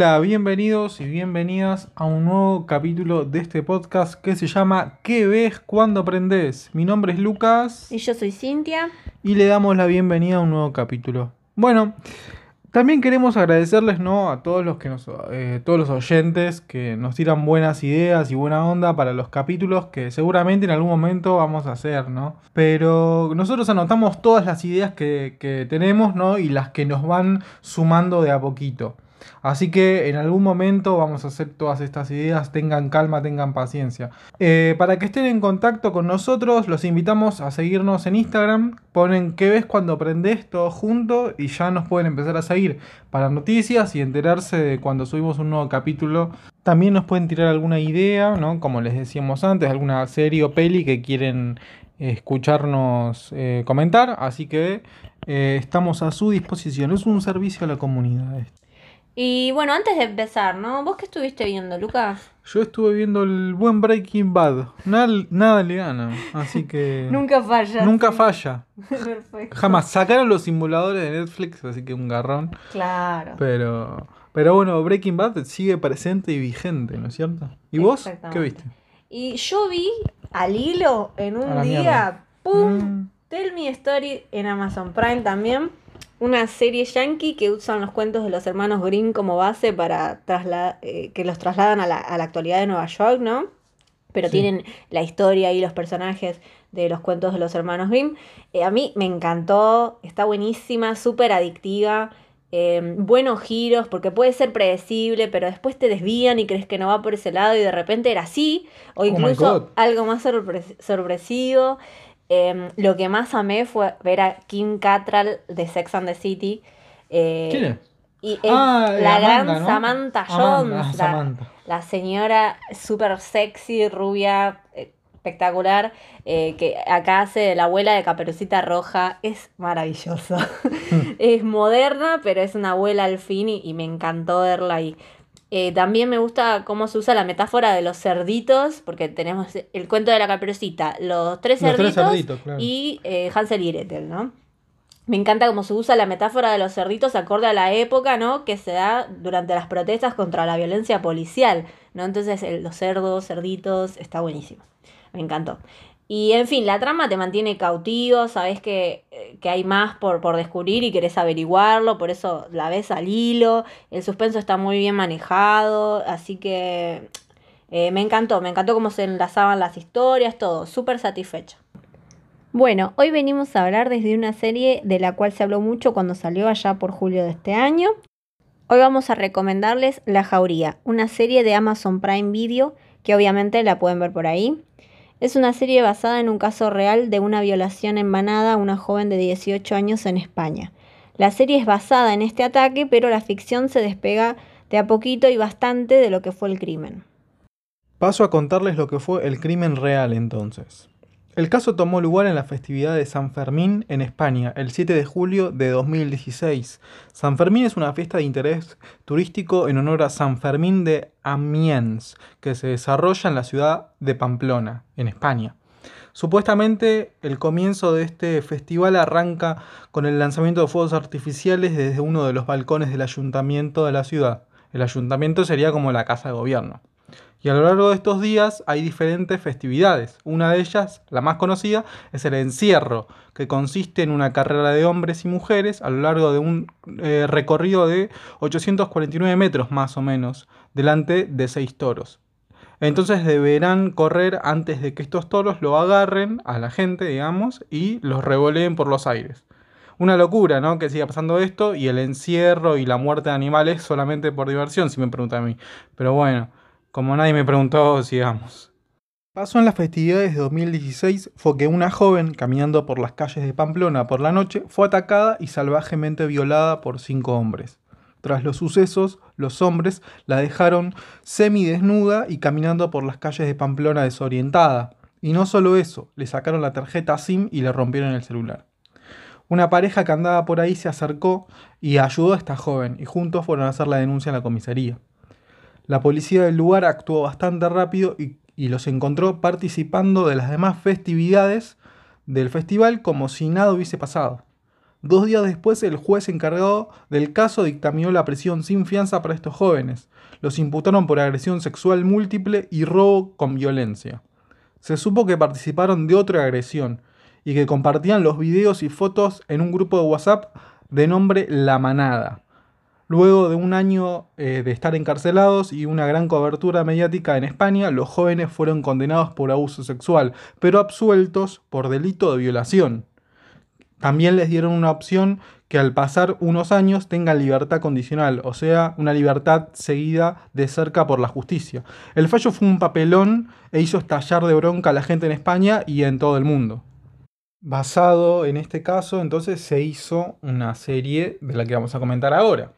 Hola, bienvenidos y bienvenidas a un nuevo capítulo de este podcast que se llama ¿Qué ves cuando aprendes? Mi nombre es Lucas Y yo soy Cintia. y le damos la bienvenida a un nuevo capítulo. Bueno, también queremos agradecerles ¿no? a todos los que nos, eh, todos los oyentes que nos tiran buenas ideas y buena onda para los capítulos que seguramente en algún momento vamos a hacer, ¿no? Pero nosotros anotamos todas las ideas que, que tenemos, ¿no? Y las que nos van sumando de a poquito. Así que en algún momento vamos a hacer todas estas ideas, tengan calma, tengan paciencia. Eh, para que estén en contacto con nosotros, los invitamos a seguirnos en Instagram, ponen qué ves cuando aprendes todo junto y ya nos pueden empezar a seguir para noticias y enterarse de cuando subimos un nuevo capítulo. También nos pueden tirar alguna idea, ¿no? Como les decíamos antes, alguna serie o peli que quieren escucharnos eh, comentar, así que eh, estamos a su disposición. Es un servicio a la comunidad. Y bueno, antes de empezar, ¿no? ¿Vos qué estuviste viendo, Lucas? Yo estuve viendo el buen Breaking Bad. Nada, nada le gana. Así que. Nunca falla. Nunca falla. Perfecto. Jamás. Sacaron los simuladores de Netflix, así que un garrón. Claro. Pero. Pero bueno, Breaking Bad sigue presente y vigente, ¿no es cierto? ¿Y vos? ¿Qué viste? Y yo vi al hilo en un día, mierda. ¡pum! Mm. Tell Me Story en Amazon Prime también. Una serie yankee que usan los cuentos de los hermanos Grimm como base para eh, que los trasladan a la, a la actualidad de Nueva York, ¿no? Pero Sí. tienen la historia y los personajes de los cuentos de los hermanos Grimm. Eh, a mí me encantó, está buenísima, súper adictiva. eh, buenos giros, porque puede ser predecible, pero después te desvían y crees que no va por ese lado y de repente era así, o Oh incluso algo más sorpre- sorpresivo. Em, lo que más amé fue ver a Kim Cattrall de Sex and the City. eh, ¿Quién es? Y es Ah, la Amanda, gran ¿no? Samantha Amanda, Jones, ah, la, Samantha. la señora súper sexy, rubia, eh, espectacular, eh, que acá hace de la abuela de Caperucita Roja. Es maravilloso. es moderna, pero es una abuela al fin y, y me encantó verla ahí. Eh, también me gusta cómo se usa la metáfora de los cerditos, porque tenemos el cuento de la caperucita, los tres Los tres cerditos, cerditos, claro. y eh, Hansel y Gretel, ¿no? Me encanta cómo se usa la metáfora de los cerditos acorde a la época, ¿no? Que se da durante las protestas contra la violencia policial, ¿no? Entonces, el- los cerdos, cerditos, está buenísimo. Me encantó. Y en fin, la trama te mantiene cautivo, sabes que, eh, que hay más por, por descubrir y querés averiguarlo, por eso la ves al hilo. El suspenso está muy bien manejado, así que eh, me encantó, me encantó cómo se enlazaban las historias, todo, súper satisfecho. Bueno, hoy venimos a hablar desde una serie de la cual se habló mucho cuando salió allá por julio de este año. Hoy vamos a recomendarles La Jauría, una serie de Amazon Prime Video que obviamente la pueden ver por ahí. Es una serie basada en un caso real de una violación en manada a una joven de 18 años en España. La serie es basada en este ataque, pero la ficción se despega de a poquito y bastante de lo que fue el crimen. Paso a contarles lo que fue el crimen real entonces. El caso tomó lugar en la festividad de San Fermín en España, el 7 de julio de 2016. San Fermín es una fiesta de interés turístico en honor a San Fermín de Amiens, que se desarrolla en la ciudad de Pamplona, en España. Supuestamente el comienzo de este festival arranca con el lanzamiento de fuegos artificiales desde uno de los balcones del ayuntamiento de la ciudad. El ayuntamiento sería como la casa de gobierno. Y a lo largo de estos días hay diferentes festividades. Una de ellas, la más conocida, es el encierro, que consiste en una carrera de hombres y mujeres a lo largo de un eh, recorrido de 849 metros más o menos, delante de seis toros. Entonces deberán correr antes de que estos toros lo agarren a la gente, digamos, y los revoleen por los aires. Una locura, ¿no? Que siga pasando esto y el encierro y la muerte de animales solamente por diversión, si me preguntan a mí. Pero bueno, como nadie me preguntó, sigamos. Pasó en las festividades de 2016 fue que una joven caminando por las calles de Pamplona por la noche fue atacada y salvajemente violada por cinco hombres. Tras los sucesos, los hombres la dejaron semidesnuda y caminando por las calles de Pamplona desorientada. Y no solo eso, le sacaron la tarjeta SIM y le rompieron el celular. Una pareja que andaba por ahí se acercó y ayudó a esta joven y juntos fueron a hacer la denuncia en la comisaría. La policía del lugar actuó bastante rápido y, los encontró participando de las demás festividades del festival como si nada hubiese pasado. Dos días después, el juez encargado del caso dictaminó la prisión sin fianza para estos jóvenes. Los imputaron por agresión sexual múltiple y robo con violencia. Se supo que participaron de otra agresión y que compartían los videos y fotos en un grupo de WhatsApp de nombre La Manada. Luego de un año eh, de estar encarcelados y una gran cobertura mediática en España, los jóvenes fueron condenados por abuso sexual, pero absueltos por delito de violación. También les dieron una opción que al pasar unos años tengan libertad condicional, o sea, una libertad seguida de cerca por la justicia. El fallo fue un papelón e hizo estallar de bronca a la gente en España y en todo el mundo. Basado en este caso, entonces se hizo una serie de la que vamos a comentar ahora.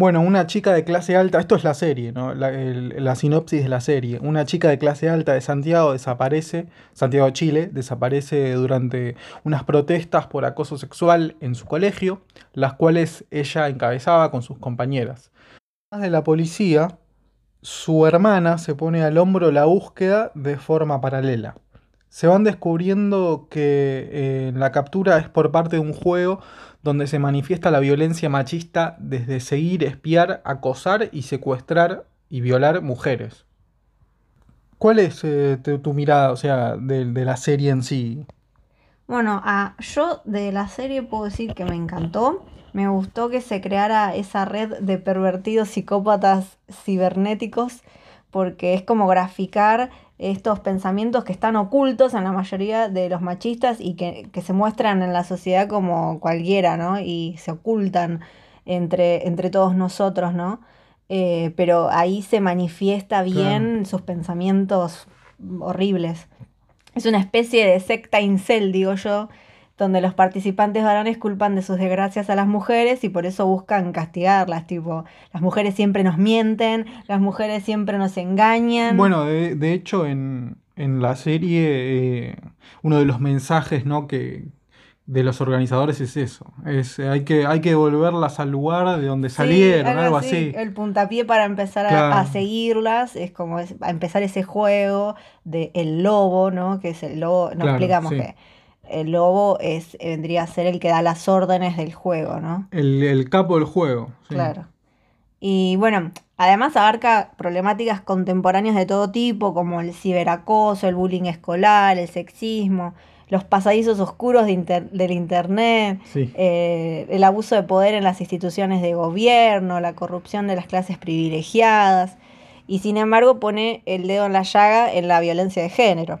Bueno, una chica de clase alta, esto es la serie, ¿no? la, sinopsis de la serie. Una chica de clase alta de Santiago desaparece, Santiago Chile, desaparece durante unas protestas por acoso sexual en su colegio, las cuales ella encabezaba con sus compañeras. Además de la policía, su hermana se pone al hombro la búsqueda de forma paralela. Se van descubriendo que eh, la captura es por parte de un juego donde se manifiesta la violencia machista desde seguir, espiar, acosar y secuestrar y violar mujeres. ¿Cuál es eh, tu, mirada, o sea, de, la serie en sí? Bueno, yo de la serie puedo decir que me encantó. Me gustó que se creara esa red de pervertidos psicópatas cibernéticos porque es como graficar estos pensamientos que están ocultos en la mayoría de los machistas y que, se muestran en la sociedad como cualquiera, ¿no? Y se ocultan entre, entre todos nosotros, ¿no? Eh, pero ahí se manifiesta bien sus pensamientos horribles. Es una especie de secta incel, digo yo, donde los participantes varones culpan de sus desgracias a las mujeres y por eso buscan castigarlas, tipo, las mujeres siempre nos mienten, las mujeres siempre nos engañan. Bueno, de, hecho en, la serie eh, uno de los mensajes ¿no? que, de los organizadores es eso, es hay que, hay que devolverlas al lugar de donde salieron, algo, así. El puntapié para empezar a, seguirlas es como a empezar ese juego de el lobo, ¿no? Que es el lobo, no explicamos que el lobo es, vendría a ser el que da las órdenes del juego, ¿no? El, capo del juego. Claro. Y bueno, además abarca problemáticas contemporáneas de todo tipo, como el ciberacoso, el bullying escolar, el sexismo, los pasadizos oscuros del Internet, eh, el abuso de poder en las instituciones de gobierno, la corrupción de las clases privilegiadas, y sin embargo pone el dedo en la llaga en la violencia de género.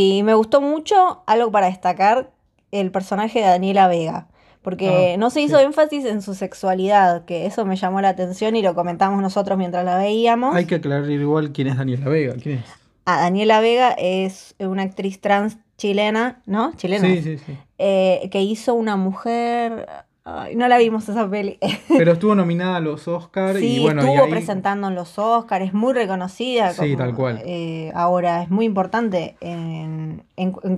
Y me gustó mucho, algo para destacar, el personaje de Daniela Vega. Porque ah, no se hizo énfasis en su sexualidad, que eso me llamó la atención y lo comentamos nosotros mientras la veíamos. Hay que aclarar igual quién es Daniela Vega. ¿Quién es? Ah, Daniela Vega es una actriz trans chilena, ¿no? Chilena. Sí, sí, sí. Eh, que hizo una mujer no la vimos esa peli. Pero estuvo nominada a los Oscars y bueno. Estuvo presentando en los Oscars, es muy reconocida. Sí, tal cual. Eh, ahora es muy importante en,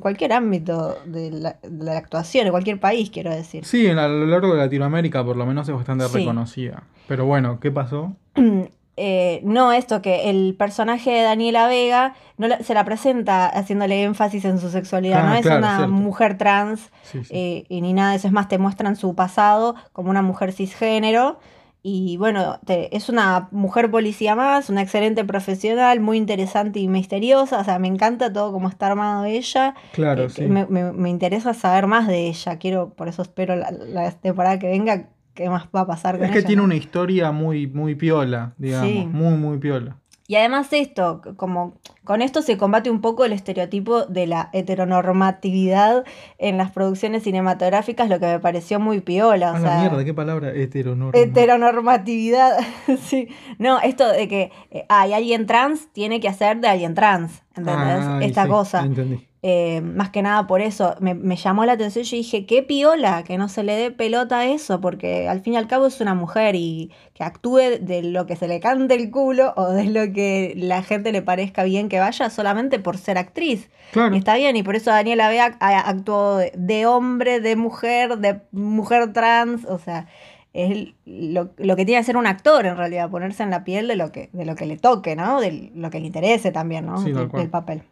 cualquier ámbito de la, actuación, en cualquier país, quiero decir. Sí, a lo largo de Latinoamérica por lo menos es bastante reconocida. Pero bueno, ¿qué pasó? Eh, no esto que el personaje de Daniela Vega no se la presenta haciéndole énfasis en su sexualidad, no ah, es una mujer trans eh, y ni nada de eso, es más, te muestran su pasado como una mujer cisgénero. Y bueno, es una mujer policía más, una excelente profesional, muy interesante y misteriosa. O sea, me encanta todo cómo está armado ella. Claro, eh, Me, interesa saber más de ella. Quiero, por eso espero la, la temporada que venga qué más va a pasar con Es que tiene una historia muy, muy piola, digamos, muy, muy piola. Y además esto, como con esto se combate un poco el estereotipo de la heteronormatividad en las producciones cinematográficas, lo que me pareció muy piola. O la mierda, qué palabra, heteronormatividad. Heteronormatividad, sí. No, esto de que eh, hay alguien trans, tiene que hacer de alguien trans, ¿entendés? Ah, Esta cosa. Entendí. Eh, más que nada por eso me, llamó la atención. Yo dije, qué piola que no se le dé pelota a eso, porque al fin y al cabo es una mujer y que actúe de lo que se le cante el culo o de lo que la gente le parezca bien que vaya solamente por ser actriz. Y está bien, y por eso Daniela Bea actuó de, hombre, de mujer, de mujer trans, o sea. Es lo, que tiene que ser un actor en realidad, ponerse en la piel de lo que, de lo que le toque, ¿no? De lo que le interese también, ¿no? el papel.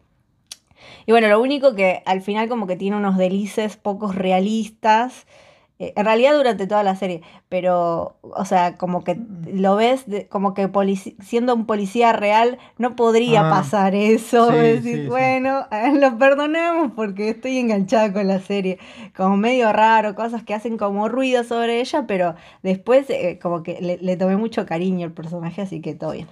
Y bueno, lo único que al final como que tiene unos delices pocos realistas. eh, En realidad durante toda la serie, pero, o sea, como que lo ves, de- como que siendo un policía real no podría Ah, pasar eso. sí, decir, sí, bueno, eh, lo perdonamos porque estoy enganchada con la serie. Como medio raro, cosas que hacen como ruido sobre ella, pero después eh, como que le, le tomé mucho cariño al personaje, así que todo bien.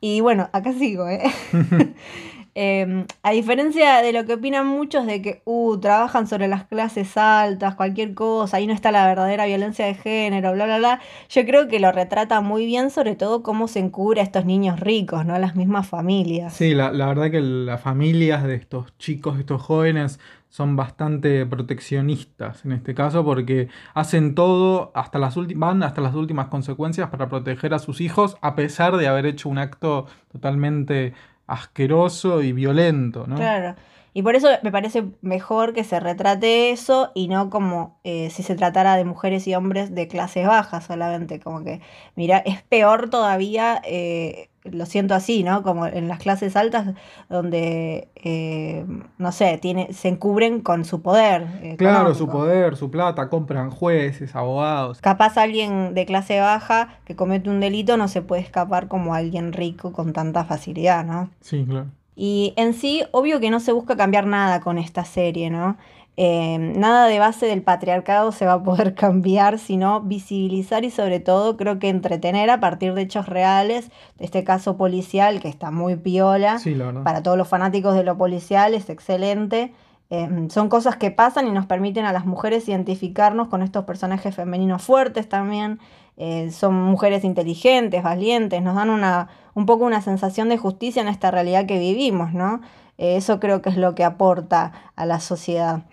Y bueno, acá sigo, ¿eh? Em, a diferencia de lo que opinan muchos de que, uh, trabajan sobre las clases altas, cualquier cosa, ahí no está la verdadera violencia de género, bla, bla, bla, yo creo que lo retrata muy bien, sobre todo cómo se encubre a estos niños ricos, ¿no? Las mismas familias. Sí, la, la verdad que las familias de estos chicos, estos jóvenes, son bastante proteccionistas en este caso porque hacen todo hasta las van hasta las últimas consecuencias para proteger a sus hijos a pesar de haber hecho un acto totalmente asqueroso y violento, ¿no? Claro. Y por eso me parece mejor que se retrate eso y no como eh, si se tratara de mujeres y hombres de clases bajas solamente. Como que, mira, es peor todavía, eh, lo siento así, ¿no? Como en las clases altas donde, eh, no sé, tiene, se encubren con su poder. eh, Claro, su poder, su plata, compran jueces, abogados. Capaz alguien de clase baja que comete un delito no se puede escapar como alguien rico con tanta facilidad, ¿no? Sí, claro. Y en sí, obvio que no se busca cambiar nada con esta serie, ¿no? Eh, nada de base del patriarcado se va a poder cambiar, sino visibilizar y sobre todo creo que entretener a partir de hechos reales, de este caso policial que está muy piola. Sí. Para todos los fanáticos de lo policial es excelente. Eh, son cosas que pasan y nos permiten a las mujeres identificarnos con estos personajes femeninos fuertes también. Eh, son mujeres inteligentes, valientes, nos dan una, un poco una sensación de justicia en esta realidad que vivimos, ¿no? Eh, eso creo que es lo que aporta a la sociedad.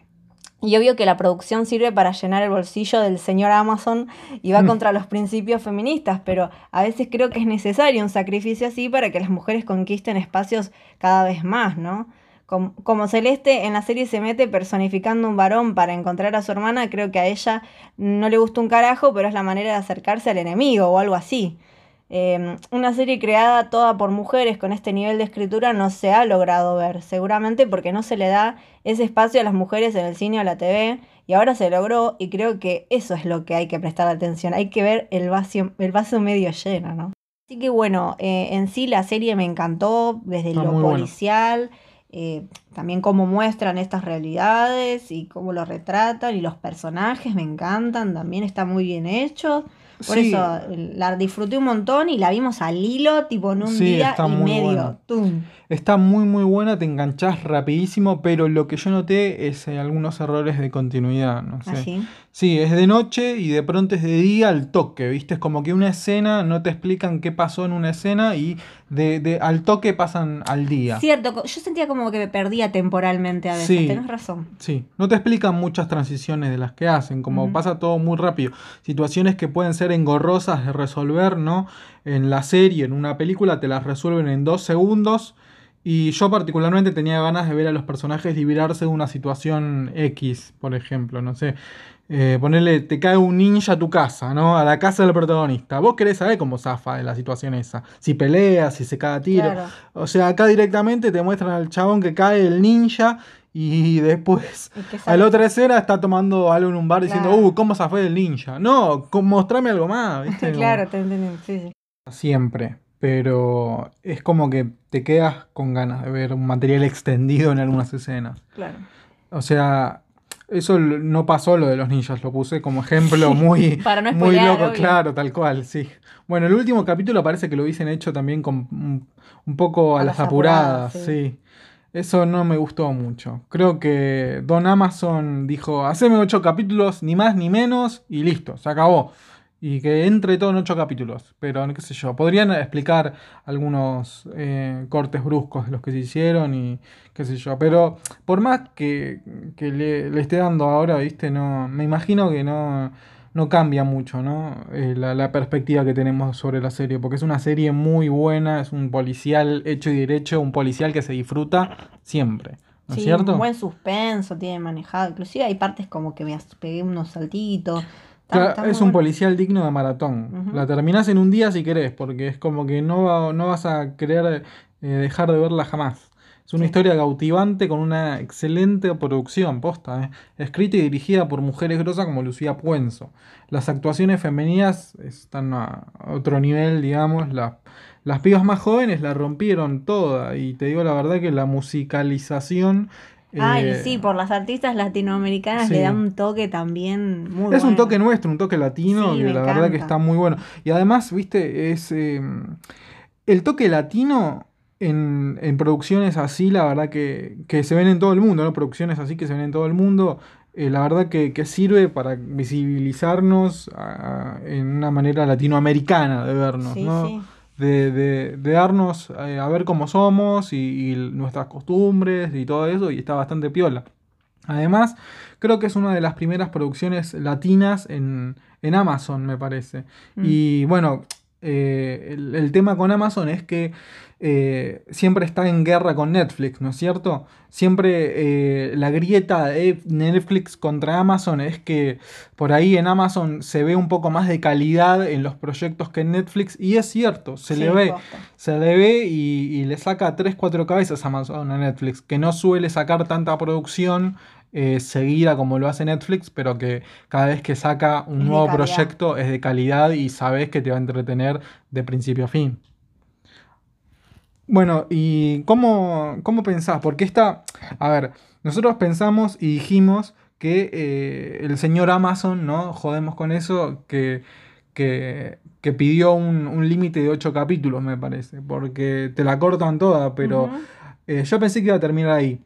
Y obvio que la producción sirve para llenar el bolsillo del señor Amazon y va Mm. contra los principios feministas, pero a veces creo que es necesario un sacrificio así para que las mujeres conquisten espacios cada vez más, ¿no? Com- Como Celeste en la serie se mete personificando un varón para encontrar a su hermana, creo que a ella no le gusta un carajo, pero es la manera de acercarse al enemigo o algo así. Eh, una serie creada toda por mujeres con este nivel de escritura no se ha logrado ver, seguramente porque no se le da ese espacio a las mujeres en el cine o la TV, y ahora se logró, y creo que eso es lo que hay que prestar atención, hay que ver el vaso, el vaso medio lleno, ¿no? Así que bueno, eh, en sí la serie me encantó, desde Está lo policial, eh, también cómo muestran estas realidades y cómo lo retratan, y los personajes me encantan, también está muy bien hecho. Por Sí. eso la disfruté un montón y la vimos al hilo, tipo en un Sí, día y medio. Está muy muy buena, te enganchás rapidísimo, pero lo que yo noté es eh, algunos errores de continuidad, no sé. Así. Sí, es de noche y de pronto es de día al toque, ¿viste? Es como que una escena, no te explican qué pasó en una escena y de, de- al toque pasan al día. Cierto, yo sentía como que me perdía temporalmente a veces, Sí. tenés razón. Sí, no te explican muchas transiciones de las que hacen, como pasa todo muy rápido. Situaciones que pueden ser engorrosas de resolver, ¿no? En la serie, en una película, te las resuelven en dos segundos. Y yo particularmente tenía ganas de ver a los personajes librarse de una situación X, por ejemplo, no sé. Eh, ponerle, te cae un ninja a tu casa, ¿no? A la casa del protagonista. Vos querés saber cómo zafa de la situación esa. Si pelea, si se caga a tiro. Claro. O sea, acá directamente te muestran al chabón que cae el ninja y después a la otra escena está tomando algo en un bar diciendo, Claro. uh, ¿cómo se fue el ninja? No, mostrame algo más, ¿viste? Claro, te entendí. Sí. Siempre. Pero es como que te quedas con ganas de ver un material extendido en algunas escenas. Claro. O sea, eso no pasó lo de los ninjas, lo puse como ejemplo muy, Para no muy loco, obvio. claro, tal cual, sí. Bueno, el último capítulo parece que lo hubiesen hecho también con un, un poco a, A las las apuradas, apuradas, sí. sí. Eso no me gustó mucho. Creo que Don Amazon dijo, haceme ocho capítulos, ni más ni menos, y listo, se acabó. Y que entre todo en ocho capítulos. Pero qué sé yo, podrían explicar algunos eh, cortes bruscos de los que se hicieron y qué sé yo. Pero por más que, que le, le esté dando ahora, viste, no. Me imagino que no, no cambia mucho, ¿no? Eh, la, la perspectiva que tenemos sobre la serie. Porque es una serie muy buena, es un policial hecho y derecho, un policial que se disfruta siempre. ¿No es Sí, cierto? un buen suspenso tiene manejado. Inclusive hay partes como que me pegué unos saltitos. Está- está es un bueno. policial digno de maratón. La terminás en un día si querés, porque es como que no, va- no vas a querer eh, dejar de verla jamás. Es una Sí. historia cautivante con una excelente producción, posta, ¿eh? escrita y dirigida por mujeres grosas como Lucía Puenzo. Las actuaciones femeninas están a otro nivel, digamos. La- las pibas más jóvenes la rompieron toda. Y te digo la verdad que la musicalización. Ay, eh, sí, por las artistas latinoamericanas sí. le da un toque también muy Es un toque nuestro, un toque latino, Sí, que la verdad que está muy bueno. Y además, viste, es eh, el toque latino en, en producciones así, la verdad que, que se ven en todo el mundo, ¿no? Producciones así que se ven en todo el mundo. eh, la verdad que, que sirve para visibilizarnos a- en una manera latinoamericana de vernos, Sí, ¿no? De, de- de darnos eh, a ver cómo somos y, y nuestras costumbres y todo eso, y está bastante piola. Además, creo que es una de las primeras producciones latinas en, en Amazon, me parece. Mm. Y bueno, eh, el, el tema con Amazon es que eh, siempre está en guerra con Netflix, ¿no es cierto? Siempre eh, la grieta de Netflix contra Amazon es que por ahí en Amazon se ve un poco más de calidad en los proyectos que en Netflix, y es cierto, se Sí, le ve. Se le ve y, y le saca 3-4 cabezas a Amazon a Netflix, que no suele sacar tanta producción eh, seguida como lo hace Netflix, pero que cada vez que saca un Es nuevo proyecto es de calidad y sabes que te va a entretener de principio a fin. Bueno, ¿y cómo, cómo pensás? Porque esta, a ver, nosotros pensamos y dijimos que eh, el señor Amazon, ¿no? Jodemos con eso, que, que, que pidió un, un límite de 8 capítulos, me parece, porque te la cortan toda, pero eh, yo pensé que iba a terminar ahí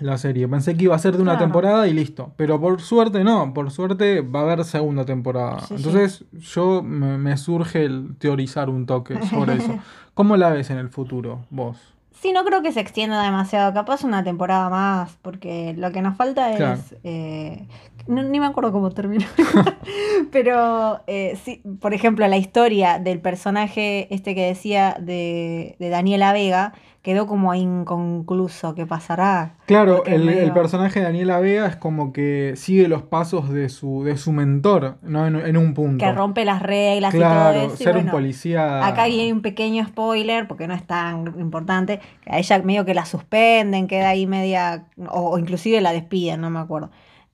la serie, pensé que iba a ser de una Claro. temporada y listo, pero por suerte no, por suerte va a haber segunda temporada. Sí, sí. Entonces yo me, me surge el teorizar un toque sobre eso. ¿Cómo la ves en el futuro, vos? Sí, no creo que se extienda demasiado. Capaz una temporada más, porque lo que nos falta es. Claro. eh, no- ni me acuerdo cómo terminó. Pero, eh, sí, por ejemplo, la historia del personaje este que decía de, de Daniela Vega quedó como inconcluso. ¿Qué pasará? Claro, el, medio- el personaje de Daniela Vega es como que sigue los pasos de su, de su mentor, ¿no? En, en un punto. Que rompe las reglas claro, y todo eso. y ser un policía. Acá hay un pequeño spoiler, porque no es tan importante, a ella medio que la suspenden, queda ahí media, o, o inclusive la despiden, no me acuerdo.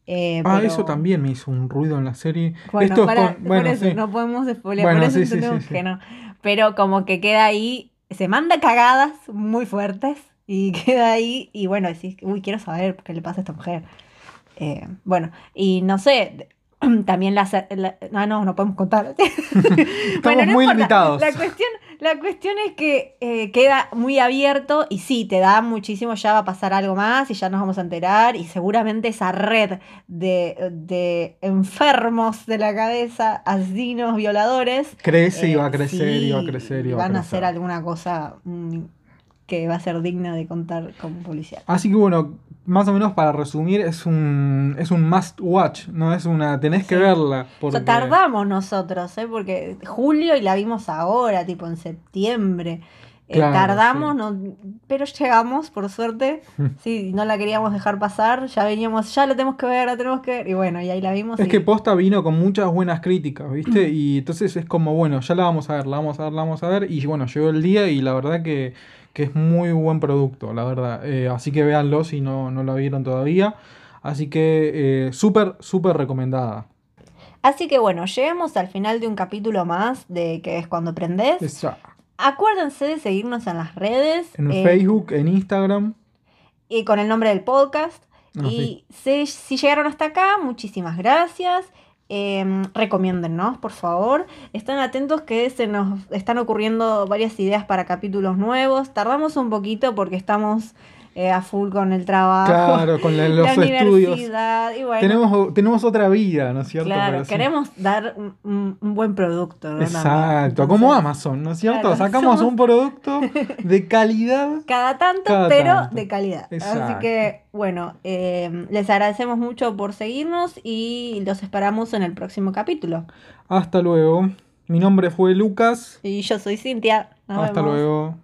Eh, Ah, pero- eso también me hizo un ruido en la serie. Bueno, Esto es para- con- bueno, por eso sí. no podemos spoilear, Bueno, por eso sí, sí. que no. Pero como que queda ahí, se manda cagadas muy fuertes y queda ahí y bueno, decís, uy, quiero saber qué le pasa a esta mujer. Eh, bueno, y no sé, también la... la- ah, no, no podemos contar. Estamos muy limitados. La cuestión, la cuestión es que eh, queda muy abierto y sí, te da muchísimo, ya va a pasar algo más y ya nos vamos a enterar y seguramente esa red de, de enfermos de la cabeza, asesinos, violadores. Crece y eh, va a crecer y va a crecer y va a van a crecer. hacer alguna cosa mm, que va a ser digna de contar como policial. Así que bueno, más o menos para resumir, es un, es un must watch, no es una. tenés que verla. O Porque, sea, tardamos nosotros, ¿eh? porque julio y la vimos ahora, tipo en septiembre. Eh, Claro, tardamos, sí. no, pero llegamos, por suerte. Sí, no la queríamos dejar pasar, ya veníamos, ya la tenemos que ver, la tenemos que ver. Y bueno, y ahí la vimos. Es y- que Posta vino con muchas buenas críticas, ¿viste? Y entonces es como, bueno, ya la vamos a ver, la vamos a ver, la vamos a ver. Y bueno, llegó el día y la verdad que, que es muy buen producto, la verdad. Eh, así que véanlo si no, no la vieron todavía. Así que eh, súper, súper recomendada. Así que bueno, llegamos al final de un capítulo más de que es cuando aprendes. Acuérdense de seguirnos en las redes. En eh, Facebook, en Instagram. y con el nombre del podcast. Ah, y si llegaron hasta acá, muchísimas gracias. Eh, recomiéndennos, por favor. Estén atentos que se nos están ocurriendo varias ideas para capítulos nuevos. Tardamos un poquito porque estamos eh, a full con el trabajo. Claro, con la- los la estudios. universidad. Y bueno, Tenemos, tenemos otra vida, ¿no es cierto? claro, Pero sí. queremos dar un, un- buen producto. ¿no? Exacto, como Amazon, ¿no es cierto? claro, Sacamos somos- un producto de calidad. Cada tanto, Cada pero tanto. de calidad. Así que, bueno, eh, les agradecemos mucho por seguirnos y los esperamos en el próximo capítulo. Hasta luego. Mi nombre fue Lucas. Y yo soy Cintia. Nos Hasta vemos. luego.